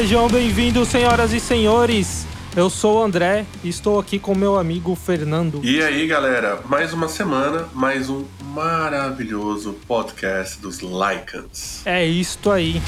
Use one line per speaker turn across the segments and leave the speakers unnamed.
Sejam bem-vindos, senhoras e senhores. Eu sou o André e estou aqui com meu amigo Fernando.
E aí, galera, mais uma semana, mais um maravilhoso podcast dos Lycans.
É isto aí.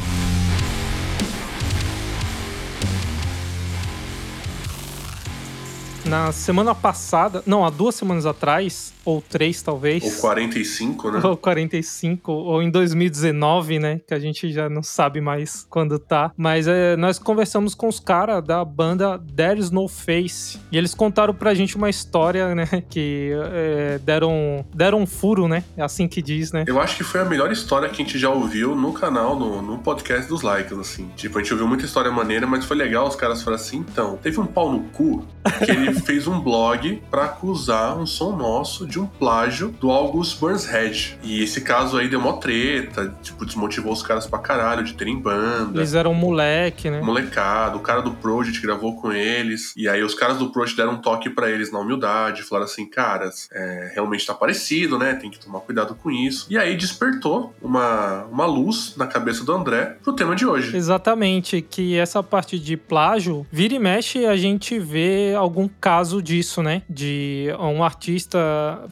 Na semana passada, não, há duas semanas atrás, ou três talvez.
Ou 45, né?
Ou 45, ou em 2019, né? Que a gente já não sabe mais quando tá. Mas é, nós conversamos com os caras da banda There's No Face. E eles contaram pra gente uma história, né? Que é, deram, deram um furo, né? É assim que diz, né?
Eu acho que foi a melhor história que a gente já ouviu no canal, no, no podcast dos likes, assim. Tipo, a gente ouviu muita história maneira, mas foi legal os caras falaram assim, então, teve um pau no cu que ele fez um blog pra acusar um som nosso de um plágio do August Burns Head. E esse caso aí deu mó treta, tipo, desmotivou os caras pra caralho de terem banda.
Eles eram moleque, né?
Molecado, o cara do Project gravou com eles. E aí os caras do Project deram um toque para eles na humildade, falaram assim, caras, é, realmente tá parecido, né? Tem que tomar cuidado com isso. E aí despertou uma, uma luz na cabeça do André pro tema de hoje.
Exatamente, que essa parte de plágio, vira e mexe, a gente vê algum caso disso, né? De um artista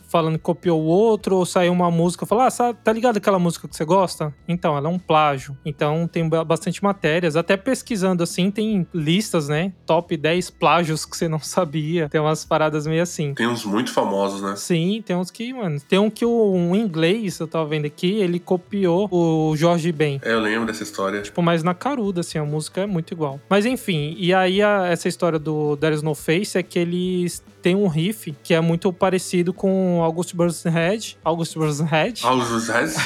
falando que copiou o outro, ou saiu uma música e falou: Ah, tá ligado aquela música que você gosta? Então, ela é um plágio. Então tem bastante matérias. Até pesquisando assim, tem listas, né? Top 10 plágios que você não sabia. Tem umas paradas meio assim.
Tem uns muito famosos, né?
Sim, tem uns que, mano. Tem um que o, um inglês, eu tava vendo aqui, ele copiou o Jorge Ben.
É, eu lembro dessa história.
Tipo, mais na caruda, assim, a música é muito igual. Mas enfim, e aí a, essa história do There's No Face é que eles têm um riff que é muito parecido com August Burns Head. August Burns Head.
August Burns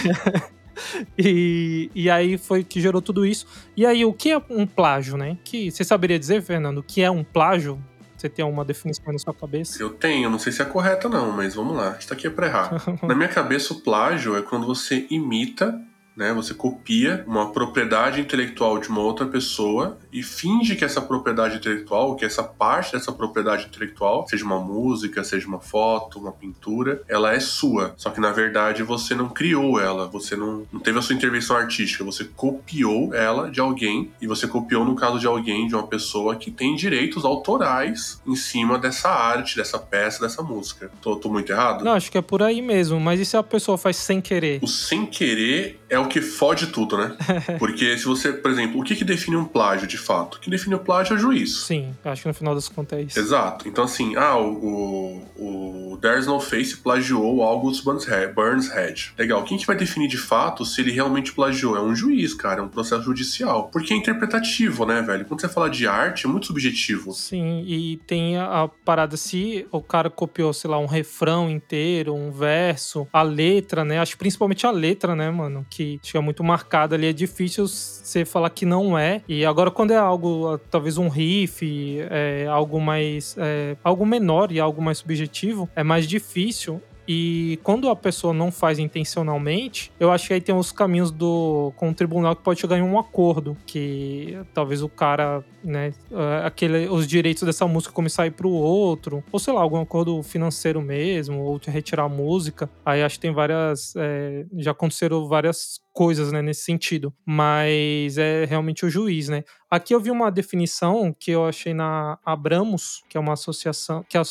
e, e aí foi que gerou tudo isso. E aí, o que é um plágio, né? Que você saberia dizer, Fernando, o que é um plágio? Você tem uma definição na sua cabeça?
Eu tenho, não sei se é correta não, mas vamos lá. Isso aqui é pra errar. na minha cabeça, o plágio é quando você imita né? Você copia uma propriedade intelectual de uma outra pessoa e finge que essa propriedade intelectual, que essa parte dessa propriedade intelectual, seja uma música, seja uma foto, uma pintura, ela é sua. Só que na verdade você não criou ela, você não, não teve a sua intervenção artística, você copiou ela de alguém e você copiou no caso de alguém, de uma pessoa que tem direitos autorais em cima dessa arte, dessa peça, dessa música. Tô, tô muito errado?
Não, acho que é por aí mesmo, mas e se a pessoa faz sem querer?
O sem querer é o que fode tudo, né? Porque se você, por exemplo, o que, que define um plágio de fato? O que define o plágio é o juiz.
Sim, acho que no final das contas é isso.
Exato. Então, assim, ah, o, o, o There's No Face plagiou o August Burns Head. Legal. Quem que vai definir de fato se ele realmente plagiou? É um juiz, cara, é um processo judicial. Porque é interpretativo, né, velho? Quando você fala de arte, é muito subjetivo.
Sim, e tem a, a parada se o cara copiou, sei lá, um refrão inteiro, um verso, a letra, né? Acho principalmente a letra, né, mano? Que que fica muito marcado ali, é difícil você falar que não é. E agora, quando é algo, talvez um riff, é, algo mais. É, algo menor e algo mais subjetivo, é mais difícil. E quando a pessoa não faz intencionalmente, eu acho que aí tem os caminhos do com o tribunal que pode chegar em um acordo, que talvez o cara, né, é, aquele, os direitos dessa música começar a ir pro outro, ou sei lá, algum acordo financeiro mesmo, ou retirar a música. Aí acho que tem várias, é, já aconteceram várias coisas, né, nesse sentido. Mas é realmente o juiz, né? Aqui eu vi uma definição que eu achei na Abramos, que é uma associação, que é a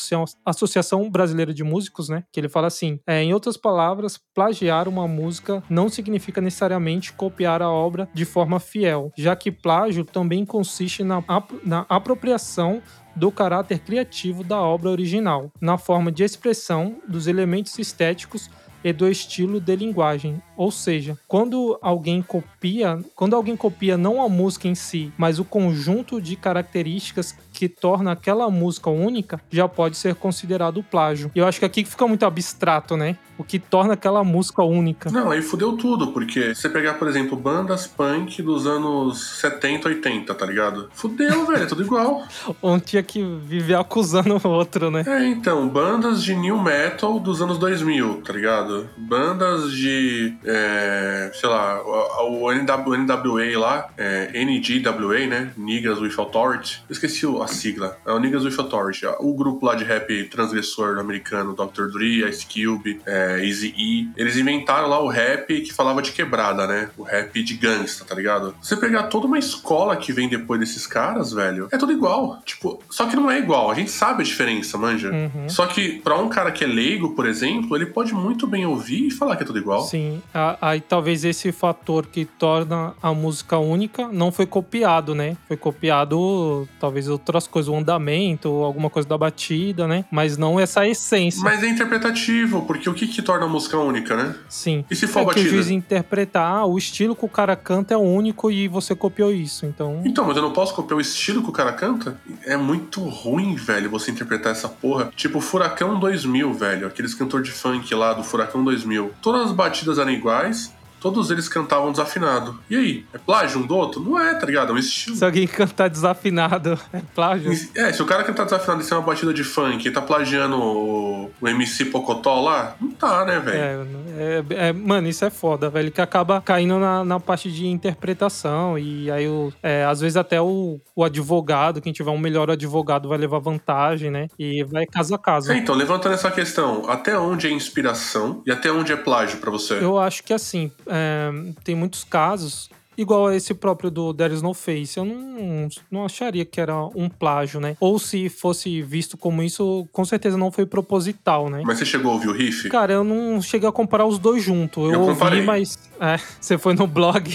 Associação Brasileira de Músicos, né? Que ele fala assim: é, em outras palavras, plagiar uma música não significa necessariamente copiar a obra de forma fiel, já que plágio também consiste na, na apropriação do caráter criativo da obra original, na forma de expressão dos elementos estéticos e do estilo de linguagem, Ou seja, quando alguém copia, quando alguém copia não a música em si, mas o conjunto de características que torna aquela música única, já pode ser considerado plágio. E eu acho que aqui fica muito abstrato, né? O que torna aquela música única.
Não, aí fudeu tudo, porque você pegar, por exemplo, bandas punk dos anos 70, 80, tá ligado? Fudeu, velho, é tudo igual.
Um tinha que viver acusando o outro, né?
É, então, bandas de new metal dos anos 2000, tá ligado? Bandas de, é, sei lá, o, o NWA lá, é, NGWA, né? Niggas with Authority. Eu esqueci a sigla. É o Niggas with Authority. O grupo lá de rap transgressor americano, Dr. Dre, Ice Cube, é, Easy E. Eles inventaram lá o rap que falava de quebrada, né? O rap de gangsta, tá ligado? Você pegar toda uma escola que vem depois desses caras, velho, é tudo igual. Tipo, só que não é igual. A gente sabe a diferença, manja. Uhum. Só que pra um cara que é leigo, por exemplo, ele pode muito bem ouvir e falar que é tudo igual.
Sim. Aí talvez esse fator que torna a música única não foi copiado, né? Foi copiado talvez outras coisas, o andamento, alguma coisa da batida, né? Mas não essa essência.
Mas é interpretativo, porque o que que torna a música única, né?
Sim.
E se for
é
batida?
que o juiz interpretar, o estilo que o cara canta é único e você copiou isso, então...
Então, mas eu não posso copiar o estilo que o cara canta? É muito ruim, velho, você interpretar essa porra. Tipo, Furacão 2000, velho, aqueles cantor de funk lá do Furacão 2000. Todas as batidas eram iguais, todos eles cantavam desafinado. E aí? É plágio um do outro? Não é, tá ligado? É um estilo.
Se alguém cantar desafinado, é plágio?
É, se o cara cantar desafinado e ser uma batida de funk e tá plagiando o, o MC Pocotó lá, não tá, né, velho?
É, é, é, mano, isso é foda, velho, que acaba caindo na, na parte de interpretação e aí, o, é, às vezes até o, o advogado, quem tiver um melhor advogado vai levar vantagem, né? E vai caso a caso.
É, então, levantando essa questão, até onde é inspiração e até onde é plágio para você?
Eu acho que assim, é, tem muitos casos igual a esse próprio do There is No Face. Eu não, não acharia que era um plágio, né? Ou se fosse visto como isso, com certeza não foi proposital, né?
Mas você chegou a ouvir o riff?
Cara, eu não cheguei a comparar os dois juntos. Eu, eu ouvi, comparei. mas é, você foi no blog.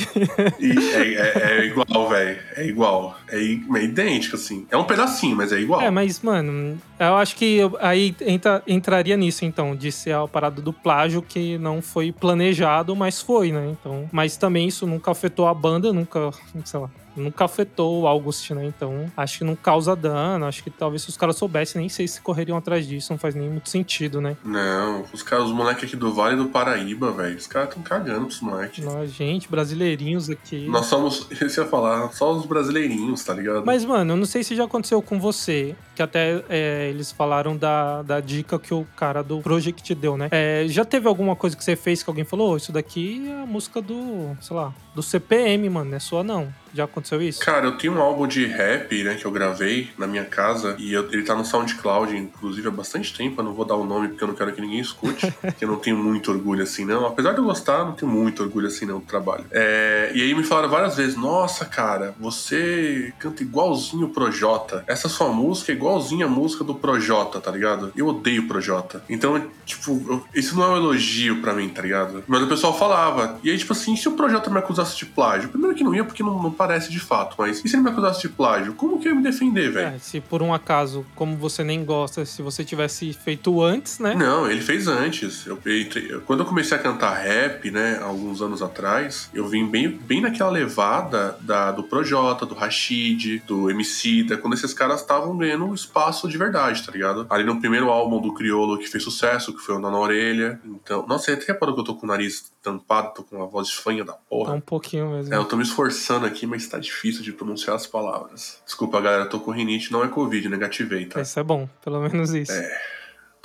É, é, é, igual, velho. É igual. É, é, idêntico, assim. É um pedacinho, mas é igual.
É, mas, mano, eu acho que aí entra, entraria nisso, então, de ser a parada do plágio que não foi planejado, mas foi, né? Então, mas também isso nunca afetou a banda, nunca, sei lá nunca afetou o August, né? Então, acho que não causa dano. Acho que talvez se os caras soubessem, nem sei se correriam atrás disso. Não faz nem muito sentido, né?
Não, os caras, os moleques aqui do Vale do Paraíba, velho, os caras estão cagando pros moleques.
Nós, gente, brasileirinhos aqui.
Nós somos, isso ia falar, só os brasileirinhos, tá ligado?
Mas, mano, eu não sei se já aconteceu com você, que até é, eles falaram da, da dica que o cara do Project deu, né? É, já teve alguma coisa que você fez que alguém falou, oh, isso daqui é a música do, sei lá, do CPM, mano, não é sua não. Já aconteceu isso?
Cara, eu tenho um álbum de rap, né, que eu gravei na minha casa e eu, ele tá no SoundCloud, inclusive, há bastante tempo. Eu não vou dar o nome porque eu não quero que ninguém escute, porque eu não tenho muito orgulho assim, não. Apesar de eu gostar, não tenho muito orgulho assim, não, do trabalho. É, e aí me falaram várias vezes: Nossa, cara, você canta igualzinho o Projota. Essa sua música é igualzinho a música do Projota, tá ligado? Eu odeio o Projota. Então, tipo, eu, isso não é um elogio pra mim, tá ligado? Mas o pessoal falava. E aí, tipo assim, se o Projota me acusasse de plágio? Primeiro que não ia, porque não, não parece de fato, mas e se ele me acusasse de plágio? Como que eu ia me defender, velho? É,
se por um acaso, como você nem gosta, se você tivesse feito antes, né?
Não, ele fez antes. Eu, eu, quando eu comecei a cantar rap, né, alguns anos atrás, eu vim bem, bem naquela levada da, do Projota, do Rashid, do MC, da, quando esses caras estavam ganhando espaço de verdade, tá ligado? Ali no primeiro álbum do Criolo que fez sucesso, que foi o Na Orelha. Então, nossa, você até reparou que eu tô com o nariz tampado, tô com uma voz fanha da porra.
Tá um pouquinho mesmo.
É, eu tô me esforçando aqui, mas tá difícil de pronunciar as palavras. Desculpa, galera, tô com rinite, não é Covid, negativei, tá?
Isso é bom, pelo menos isso.
É.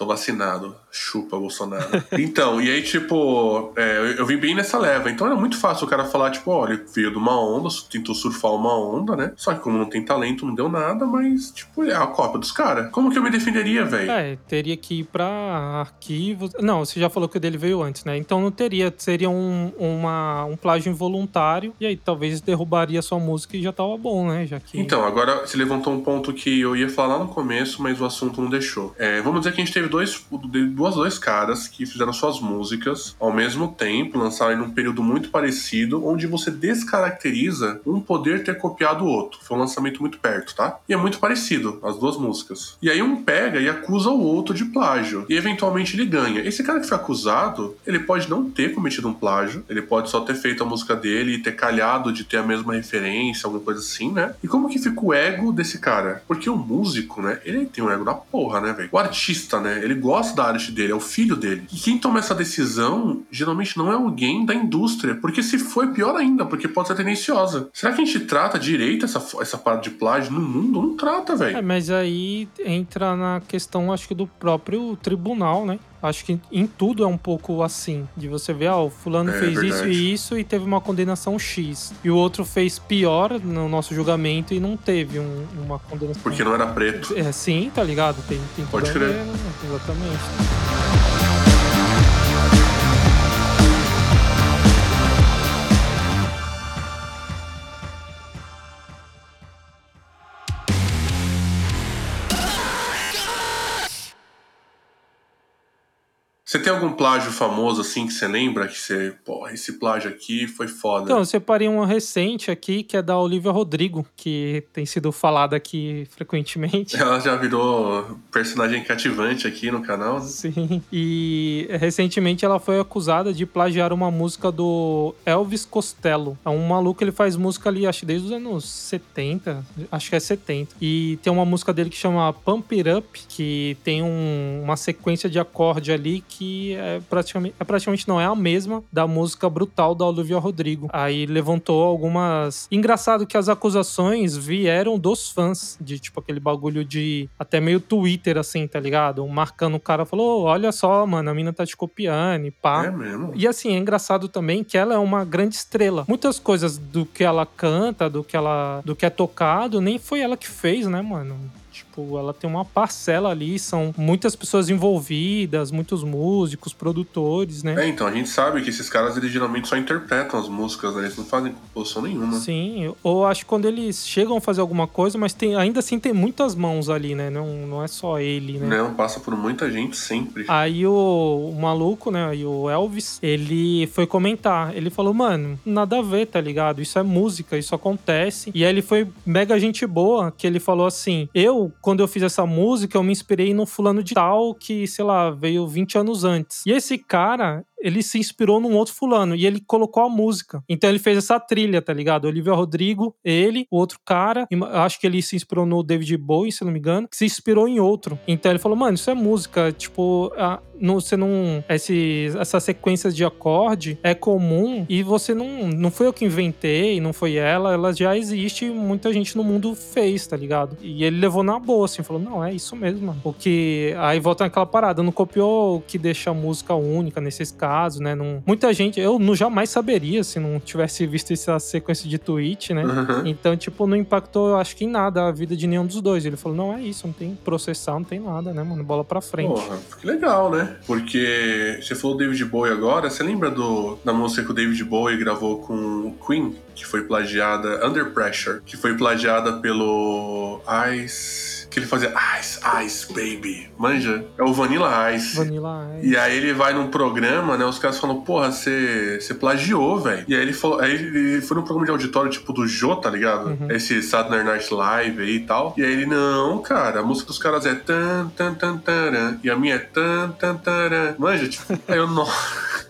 Tô vacinado. Chupa, Bolsonaro. então, e aí, tipo, é, eu vim bem nessa leva. Então era muito fácil o cara falar, tipo, olha, veio de uma onda, tentou surfar uma onda, né? Só que como não tem talento, não deu nada, mas, tipo, é a cópia dos caras. Como que eu me defenderia, velho?
É, teria que ir pra arquivos. Não, você já falou que o dele veio antes, né? Então não teria, seria um, uma, um plágio involuntário. E aí talvez derrubaria sua música e já tava bom, né? Já que...
Então, agora você levantou um ponto que eu ia falar lá no começo, mas o assunto não deixou. É, vamos dizer que a gente teve dois, de duas, dois caras que fizeram suas músicas ao mesmo tempo, lançaram em um período muito parecido, onde você descaracteriza um poder ter copiado o outro. Foi um lançamento muito perto, tá? E é muito parecido, as duas músicas. E aí um pega e acusa o outro de plágio. E eventualmente ele ganha. Esse cara que foi acusado, ele pode não ter cometido um plágio, ele pode só ter feito a música dele e ter calhado de ter a mesma referência, alguma coisa assim, né? E como que fica o ego desse cara? Porque o músico, né? Ele tem um ego da porra, né, velho? O artista, né? Ele gosta da arte dele, é o filho dele. E quem toma essa decisão, geralmente não é alguém da indústria. Porque se foi, pior ainda, porque pode ser tendenciosa. Será que a gente trata direito essa, essa parte de plágio no mundo? Não trata, velho.
É, mas aí entra na questão, acho que, do próprio tribunal, né? Acho que em tudo é um pouco assim. De você ver, ah, o fulano
É,
fez isso e isso e teve uma condenação X. E o outro fez pior no nosso julgamento e não teve um- uma condenação.
Porque não era preto.
É, sim, tá ligado? Tem, tem
Pode crer.
ver, né? Exatamente.
Algum plágio famoso assim que você lembra que você, pô, esse plágio aqui foi foda?
Então, eu separei uma recente aqui, que é da Olivia Rodrigo, que tem sido falada aqui frequentemente.
Ela já virou personagem cativante aqui no canal. né?
Sim. E recentemente ela foi acusada de plagiar uma música do Elvis Costello. É um maluco, ele faz música ali, acho desde os anos 70, acho que é 70. E tem uma música dele que chama Pump It Up, que tem um- uma sequência de acorde ali que é praticamente, é praticamente não é a mesma da música Brutal da Olivia Rodrigo. Aí levantou algumas. Engraçado que as acusações vieram dos fãs, de tipo aquele bagulho de até meio Twitter, assim, tá ligado? Marcando o cara, falou: "Ô, olha só, mano, a mina tá te copiando e pá.
É mesmo?
E assim, é engraçado também que ela é uma grande estrela. Muitas coisas do que ela canta, do que ela do que é tocado, nem foi ela que fez, né, mano? Tipo, ela tem uma parcela ali, são muitas pessoas envolvidas, muitos músicos, produtores, né?
É, então, a gente sabe que esses caras, eles geralmente só interpretam as músicas, né? Eles não fazem composição nenhuma.
Sim, ou acho que quando eles chegam a fazer alguma coisa, mas tem, ainda assim tem muitas mãos ali, né? Não, não é só ele, né?
Não, passa por muita gente sempre.
Aí o, o maluco, né? Aí o Elvis, ele foi comentar. Ele falou, mano, nada a ver, tá ligado? Isso é música, isso acontece. E aí ele foi mega gente boa, que ele falou assim: Eu, quando eu fiz essa música, eu me inspirei no fulano de tal que, sei lá, veio 20 anos antes. E esse cara, ele se inspirou num outro fulano e ele colocou a música. Então ele fez essa trilha, tá ligado? Olivia Rodrigo, ele, o outro cara, acho que ele se inspirou no David Bowie, se não me engano, que se inspirou em outro. Então ele falou, mano, isso é música, tipo, a- não, você não. Esse, essa sequência de acorde é comum e você não. Não foi eu que inventei, não foi ela, ela já existe e muita gente no mundo fez, tá ligado? E ele levou na boa, assim, falou, não, é isso mesmo, mano. O que. Aí volta naquela parada, não copiou o que deixa a música única nesses casos, né? Não, muita gente, eu não jamais saberia se não tivesse visto essa sequência de tweet, né?
Uhum.
Então, tipo, não impactou, eu acho que em nada a vida de nenhum dos dois. Ele falou, não é isso, não tem processar, não tem nada, né, mano? Bola pra frente.
Porra, que legal, né? Porque você falou David Bowie agora, você lembra do, da música que o David Bowie gravou com o Queen, que foi plagiada, Under Pressure, que foi plagiada pelo Ice. Que ele fazia Ice, Ice, Baby. Manja? É o Vanilla Ice.
Vanilla Ice.
E aí ele vai num programa, né? Os caras falam, porra, você plagiou, velho. E aí ele falou, aí ele foi num programa de auditório tipo do Jô, tá ligado?
Uhum.
Esse Saturday Night Live aí e tal. E aí ele, não, cara, a música dos caras é tan, tan, tan, taran. E a minha é tan, tan, taran. Manja, tipo, aí eu, não.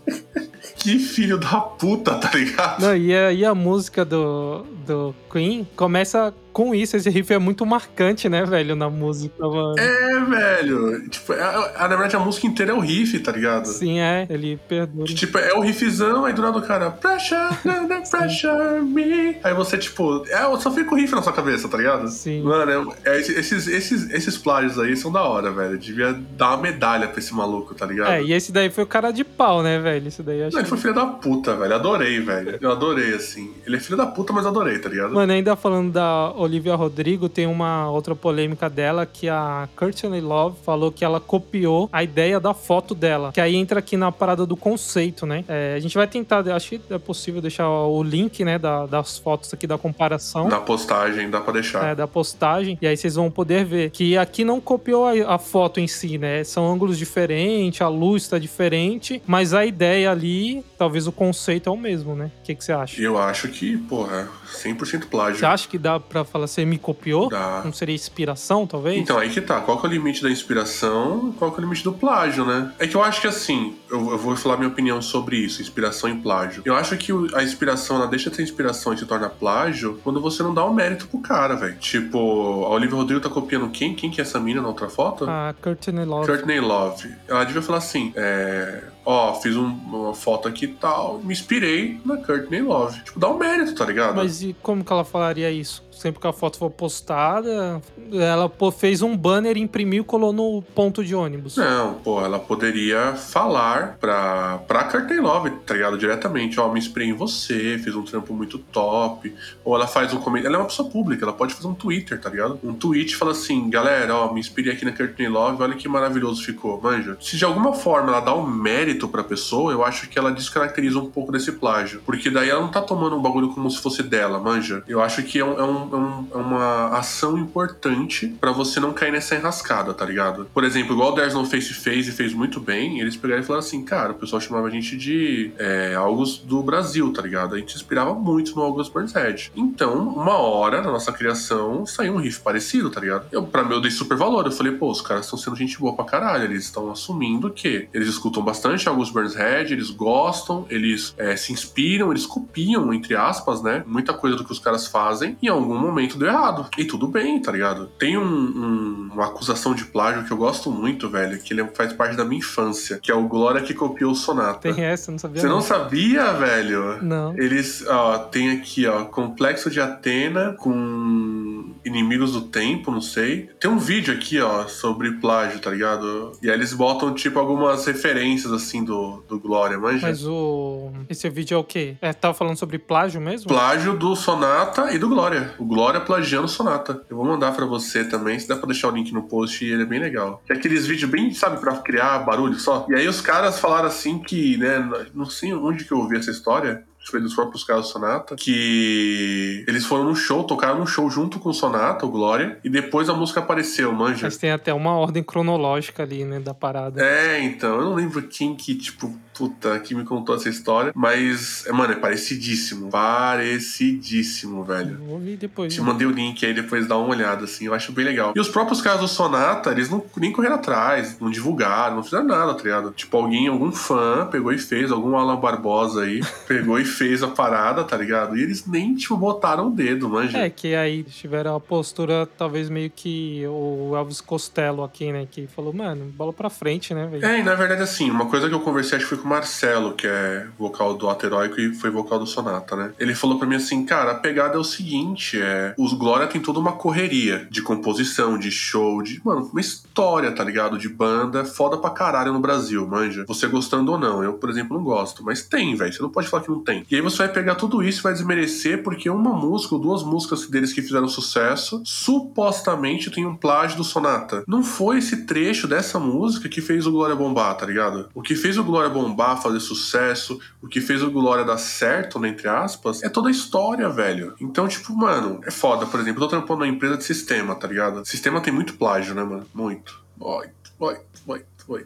que filho da puta, tá ligado?
Não, e a, e a música do, do Queen começa com isso. Esse riff é muito marcante, né, velho, na música. Mano.
É, velho. Tipo, é- é- na verdade a música inteira é o riff, tá ligado?
Sim, é. Ele perdoa.
Que, tipo, é o riffzão, aí do nada o cara, pressure, na, na, pressure me. Aí você, tipo, é, só fica o riff na sua cabeça, tá ligado?
Sim.
Mano, é, é, esses, esses, esses plágios aí são da hora, velho. Devia dar uma medalha pra esse maluco, tá ligado?
É, e esse daí foi o cara de pau, né, velho? Esse daí acho
Não, ele foi filho da puta, velho. Adorei, velho. Eu adorei, assim. Ele é filho da puta, mas adorei, tá ligado?
Mano, ainda falando da Olivia Rodrigo tem uma outra polêmica dela que a Courtney Love falou que ela copiou a ideia da foto dela. Que aí entra aqui na parada do conceito, né? É, a gente vai tentar, acho que é possível deixar o link, né, da, das fotos aqui da comparação.
Na postagem, dá pra deixar.
É, da postagem. E aí vocês vão poder ver que aqui não copiou a, a foto em si, né? São ângulos diferentes, a luz tá diferente, mas a ideia ali, talvez o conceito é o mesmo, né? O que, que você acha?
Eu acho que, porra, 100% plágio.
Você acha que dá pra falar, você me copiou?
Dá.
Não seria inspiração, talvez?
Então, aí que tá. Qual que é o limite da inspiração qual que é o limite do plágio, né? É que eu acho que assim, eu, eu vou falar minha opinião sobre isso, inspiração e plágio. Eu acho que a inspiração, ela deixa de ser inspiração e se torna plágio quando você não dá o mérito pro cara, velho. Tipo, a Olivia Rodrigo tá copiando quem? Quem que é essa mina na outra foto?
A Courtney Love.
Courtney Love. Ela devia falar assim, é... Ó, fiz um- uma foto aqui e tal, me inspirei na Courtney Love. Tipo, dá um mérito, tá ligado?
Mas e como que ela falaria isso? Sempre que a foto for postada, ela fez um banner, imprimiu e colou no ponto de ônibus.
Não, pô, ela poderia falar pra, pra Courtney Love, tá ligado? Diretamente, ó, me inspirei em você, fiz um trampo muito top. Ou ela faz um comentário. Ela é uma pessoa pública, ela pode fazer um Twitter, tá ligado? Um tweet fala assim, galera, ó, me inspirei aqui na Courtney Love, olha que maravilhoso ficou, manja. Se de alguma forma ela dá um mérito pra pessoa, eu acho que ela descaracteriza um pouco desse plágio. Porque daí ela não tá tomando um bagulho como se fosse dela, manja. Eu acho que é, um- é um- um- é uma ação importante pra você não cair nessa enrascada, tá ligado? Por exemplo, igual o There's No Face fez e fez muito bem, eles pegaram e falaram assim, cara, o pessoal chamava a gente de é, August do Brasil, tá ligado? A gente se inspirava muito no August Burns Red. Então, uma hora na nossa criação saiu um riff parecido, tá ligado? Eu, pra mim, eu dei super valor. Eu falei, pô, os caras estão sendo gente boa pra caralho. Eles estão assumindo que eles escutam bastante August Burns Red, eles gostam, eles é, se inspiram, eles copiam, entre aspas, né? Muita coisa do que os caras fazem. E em algum momento deu errado. E tudo bem, tá ligado? Tem um- um- uma acusação de plágio que eu gosto muito, velho, que ele faz parte da minha infância, que é o Glória que copiou o Sonata.
Tem essa, não sabia.
Você não sabia, velho?
Não.
Eles, ó, tem aqui, ó, Complexo de Atena com Inimigos do Tempo, não sei. Tem um vídeo aqui, ó, sobre plágio, tá ligado? E aí eles botam, tipo, algumas referências, assim, do, do Glória, manja?
Mas o. Esse vídeo é o quê? É, tava falando sobre plágio mesmo?
Plágio do Sonata e do Glória. O Glória plagiando Sonata. Eu vou mandar pra você também, se dá pra deixar o link no post, e ele é bem legal. É aqueles vídeos bem, sabe, pra criar barulho só. E aí os caras falaram assim que, né, não sei onde que eu ouvi essa história, foi dos próprios caras do Sonata, que eles foram num show, tocaram num show junto com o Sonata, o Glória, e depois a música apareceu, manja.
Mas tem até uma ordem cronológica ali, né, da parada.
É, então, eu não lembro quem que, tipo, puta, que me contou essa história, mas, é, mano, é parecidíssimo. Parecidíssimo, velho.
Vou ouvir depois.
Te
né?
mandei o link aí, depois dá uma olhada, assim, eu acho bem legal. E os próprios caras do Sonata, eles não nem correram atrás, não divulgaram, não fizeram nada, tá ligado? Tipo, alguém, algum fã pegou e fez, algum Alan Barbosa aí, pegou e fez a parada, tá ligado? E eles nem, tipo, botaram o dedo, manja.
É, que aí tiveram a postura, talvez meio que o Elvis Costello aqui, né? Que falou, mano, bola pra frente, né, velho?
É, e na verdade, assim, uma coisa que eu conversei acho que foi Marcelo, que é vocal do Ato Heróico e foi vocal do Sonata, né? Ele falou pra mim assim, cara, a pegada é o seguinte, é... Os Glória tem toda uma correria de composição, de show, de... Mano, uma história, tá ligado? De banda foda pra caralho no Brasil, manja. Você gostando ou não. Eu, por exemplo, não gosto. Mas tem, velho. Você não pode falar que não tem. E aí você vai pegar tudo isso e vai desmerecer porque uma música ou duas músicas deles que fizeram sucesso supostamente tem um plágio do Sonata. Não foi esse trecho dessa música que fez o Glória bombar, tá ligado? O que fez o Glória bombar, fazer sucesso, o que fez o Glória dar certo, né, entre aspas, é toda a história, velho. Então, tipo, mano, é foda. Por exemplo, eu tô trampando numa empresa de sistema, tá ligado? Sistema tem muito plágio, né, mano? Muito. Muito, muito, muito.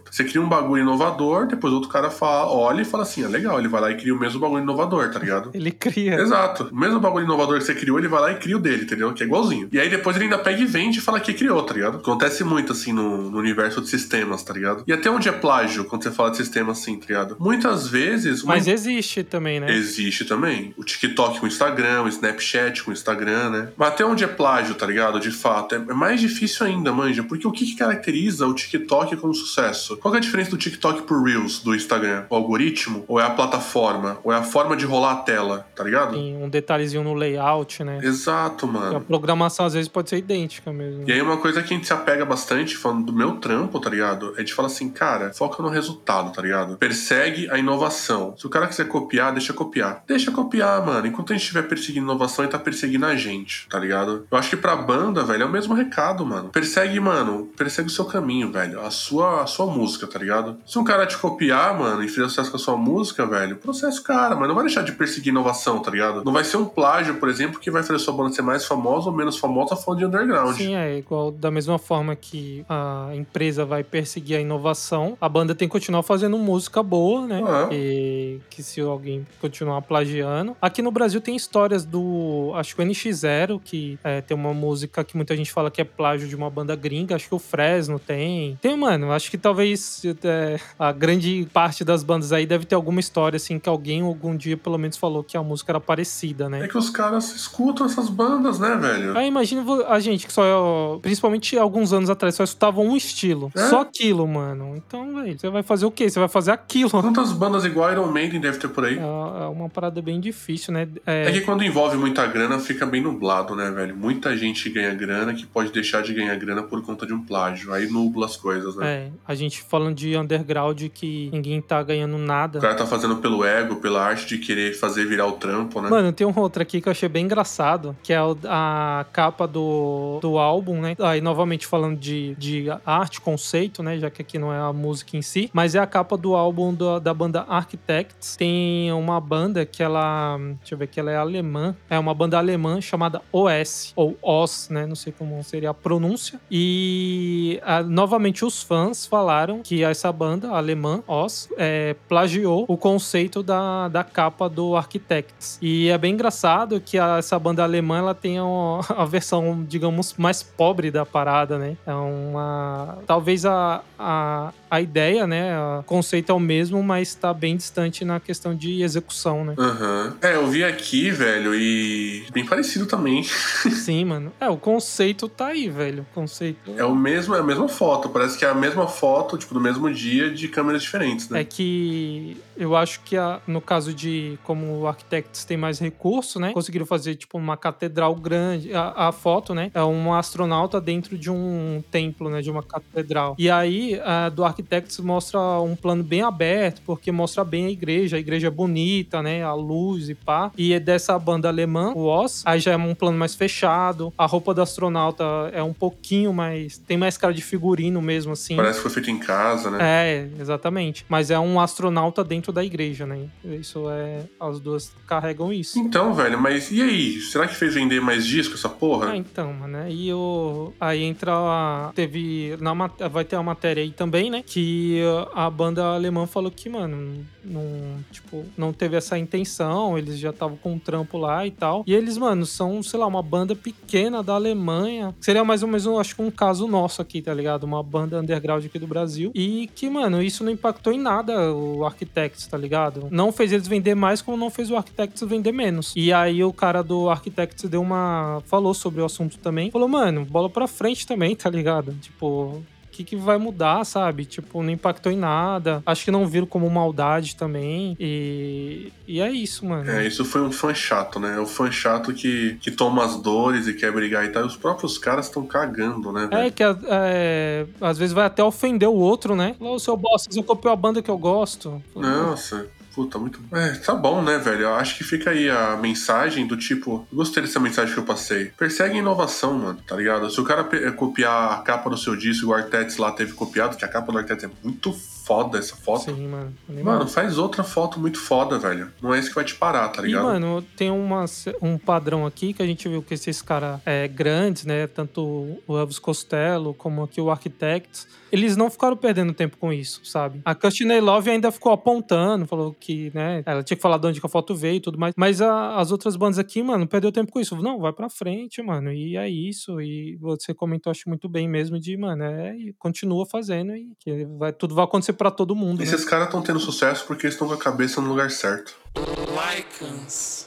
Você cria um bagulho inovador, depois outro cara fala, olha e fala assim, ah, legal, ele vai lá e cria o mesmo bagulho inovador, tá ligado?
Ele cria.
Exato. O mesmo bagulho inovador que você criou, ele vai lá e cria o dele, entendeu? Que é igualzinho. E aí depois ele ainda pega e vende e fala que criou, tá ligado? Acontece muito assim no, no universo de sistemas, tá ligado? E até onde é plágio quando você fala de sistema assim, tá ligado? Muitas vezes. uma-
Mas existe também, né?
Existe também. O TikTok com o Instagram, o Snapchat com o Instagram, né? Mas até onde é plágio, tá ligado? De fato. É é mais difícil ainda, manja. Porque o que, que caracteriza o TikTok como sucesso? Sucesso? Qual é a diferença do TikTok pro Reels do Instagram? O algoritmo? Ou é a plataforma? Ou é a forma de rolar a tela, tá ligado?
Tem um detalhezinho no layout, né?
Exato, mano.
A programação às vezes pode ser idêntica mesmo.
E aí uma coisa que a gente se apega bastante, falando do meu trampo, tá ligado? É de falar assim, cara, foca no resultado, tá ligado? Persegue a inovação. Se o cara quiser copiar, deixa copiar. Deixa copiar, mano. Enquanto a gente estiver perseguindo inovação, ele tá perseguindo a gente, tá ligado? Eu acho que pra banda, velho, é o mesmo recado, mano. Persegue, mano, persegue o seu caminho, velho. A sua, a sua música, tá ligado? Se um cara te copiar, mano, e fizer sucesso com a sua música, velho, processo cara, mas não vai deixar de perseguir inovação, tá ligado? Não vai ser um plágio, por exemplo, que vai fazer sua banda ser mais famosa ou menos famosa falando de underground.
Sim, é igual da mesma forma que a empresa vai perseguir a inovação, a banda tem que continuar fazendo música boa, né?
Ah.
E que se alguém continuar plagiando. Aqui no Brasil tem histórias do. Acho que o NX0, que é, tem uma música que muita gente fala que é plágio de uma banda gringa. Acho que o Fresno tem. Tem, mano. Acho que talvez é, a grande parte das bandas aí deve ter alguma história, assim, que alguém algum dia pelo menos falou que a música era parecida, né?
É que os caras escutam essas bandas, né, velho?
Aí imagina a gente que só, principalmente alguns anos atrás, só escutava um estilo.
É?
Só aquilo, mano. Então, velho, você vai fazer o quê? Você vai fazer aquilo.
Quantas bandas igual Iron Maiden deve ter por aí?
É é uma parada bem difícil, né?
É que quando envolve muita grana, fica bem nublado, né, velho? Muita gente ganha grana que pode deixar de ganhar grana por conta de um plágio. Aí nubla as coisas, né?
É, a gente falando de underground que ninguém tá ganhando nada.
O cara tá fazendo pelo ego, pela arte de querer fazer virar o trampo, né?
Mano, tem um outro aqui que eu achei bem engraçado, que é a capa do, do álbum, né? Aí, novamente, falando de, de arte, conceito, né? Já que aqui não é a música em si, mas é a capa do álbum do- da banda Architects. Tem uma banda que ela. Deixa eu ver que ela é alemã. É uma banda alemã chamada OS, ou OS, né? Não sei como seria a pronúncia. E ah, novamente os fãs falaram que essa banda alemã, OS, é, plagiou o conceito da, da capa do Architects. E é bem engraçado que a- essa banda alemã ela tem a, a versão, digamos, mais pobre da parada, né? É uma. Talvez a, a, a ideia, né? O conceito é o mesmo, mas tá bem distante na questão de execução, né?
Aham. É, eu vi aqui, velho, e bem parecido também.
Sim, mano. É, o conceito tá aí, velho. O conceito.
É o mesmo, é a mesma foto. Parece que é a mesma foto, tipo, no mesmo dia, de câmeras diferentes, né?
É que eu acho que a- no caso de como o Architects tem mais recurso, né? Conseguiram fazer tipo uma catedral grande. A, a foto, né? É um astronauta dentro de um templo, né? De uma catedral. E aí a do Architects mostra um plano bem aberto, porque mostra bem a igreja. A igreja é bonita, né? A luz e pá. E é dessa banda alemã, o Oz, aí já é um plano mais fechado. A roupa do astronauta é um pouquinho mais. tem mais cara de figurino mesmo, assim.
Parece que foi feito em casa, né?
É, exatamente. Mas é um astronauta dentro da igreja, né? Isso é. As duas carregam isso.
Então, velho, mas e aí? Será que fez vender mais disco essa porra?
Ah, então, mano. E o. Aí entra. a- Teve. Na, vai ter uma matéria aí também, né? Que a banda alemã falou que, mano, não. Tipo, não teve essa intenção. Eles já estavam com um trampo lá e tal. E eles, mano, são, sei lá, uma banda pequena da Alemanha. Seria mais ou menos, acho que um caso nosso aqui, tá ligado? Uma banda underground aqui do Brasil. E que, mano, isso não impactou em nada o Architects, tá ligado? Não fez eles vender mais, como não fez o Architects vender menos. E aí o cara do Architects deu uma. falou sobre o assunto também. Falou, mano, bola pra frente também, tá ligado? Tipo. O que, que vai mudar, sabe? Tipo, não impactou em nada. Acho que não viram como maldade também. E, e é isso, mano.
É, isso foi um fã chato, né? É o fã chato que, que toma as dores e quer brigar e tal. E os próprios caras estão cagando, né,
É, que é, às vezes vai até ofender o outro, né? Falou, "Ô, seu bosta, você copiou a banda que eu gosto.
Nossa, puta, muito. É, tá bom, né, velho? Eu acho que fica aí a mensagem do tipo. Gostei dessa mensagem que eu passei. Persegue inovação, mano, tá ligado? Se o cara copiar a capa do seu disco, o Artetes lá teve copiado, que a capa do Artetes é muito foda essa foto.
Sim, mano. Animal.
Mano, faz outra foto muito foda, velho. Não é isso que vai te parar, tá
E,
ligado?
mano, tem uma, um padrão aqui que a gente viu que esses caras é, grandes, né? Tanto o Elvis Costello como aqui o Architects, eles não ficaram perdendo tempo com isso, sabe? A Courtney Love ainda ficou apontando, falou que, né? Ela tinha que falar de onde que a foto veio e tudo mais. Mas a- as outras bandas aqui, mano, perdeu tempo com isso. Não, vai pra frente, mano. E é isso. E você comentou, acho muito bem mesmo, de, mano, é, e continua fazendo e que vai, tudo vai acontecer pra todo mundo. Né?
Esses caras estão tendo sucesso porque eles estão com a cabeça no lugar certo.
Lycans.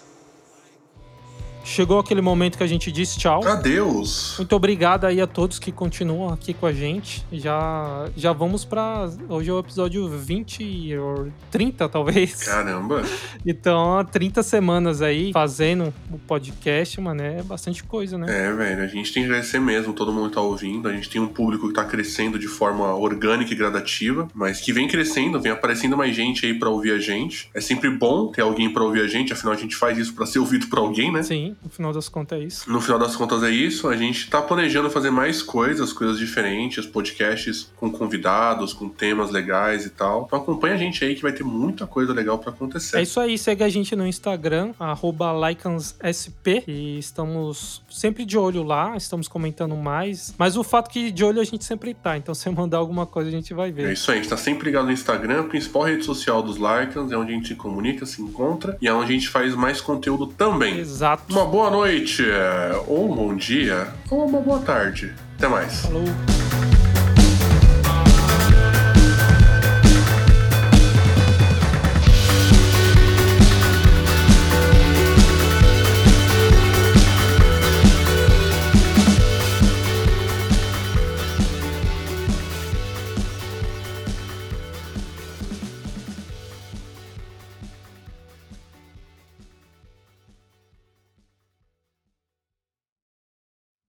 Chegou aquele momento que a gente diz tchau.
Adeus.
Muito obrigado aí a todos que continuam aqui com a gente. Já, já vamos para Hoje é o episódio 20 ou 30, talvez.
Caramba.
Então, 30 semanas aí fazendo o podcast, mano, é bastante coisa, né?
É, velho. A gente tem que agradecer mesmo. Todo mundo tá ouvindo. A gente tem um público que tá crescendo de forma orgânica e gradativa, mas que vem crescendo, vem aparecendo mais gente aí para ouvir a gente. É sempre bom ter alguém para ouvir a gente, afinal a gente faz isso para ser ouvido por alguém, né?
Sim, no final das contas é isso.
No final das contas é isso. A gente tá planejando fazer mais coisas, coisas diferentes, podcasts com convidados, com temas legais e tal. Então acompanha a gente aí que vai ter muita coisa legal para acontecer.
É isso aí, segue a gente no Instagram, LicansSP, e estamos sempre de olho lá, estamos comentando mais. Mas o fato que de olho a gente sempre tá, então se mandar alguma coisa a gente vai ver.
É isso aí, a gente tá sempre ligado no Instagram, principal rede social dos Lycans, é onde a gente se comunica, se encontra e é onde a gente faz mais conteúdo também.
Exato.
Uma boa noite, ou um bom dia, ou uma boa tarde. Até mais.
Falou.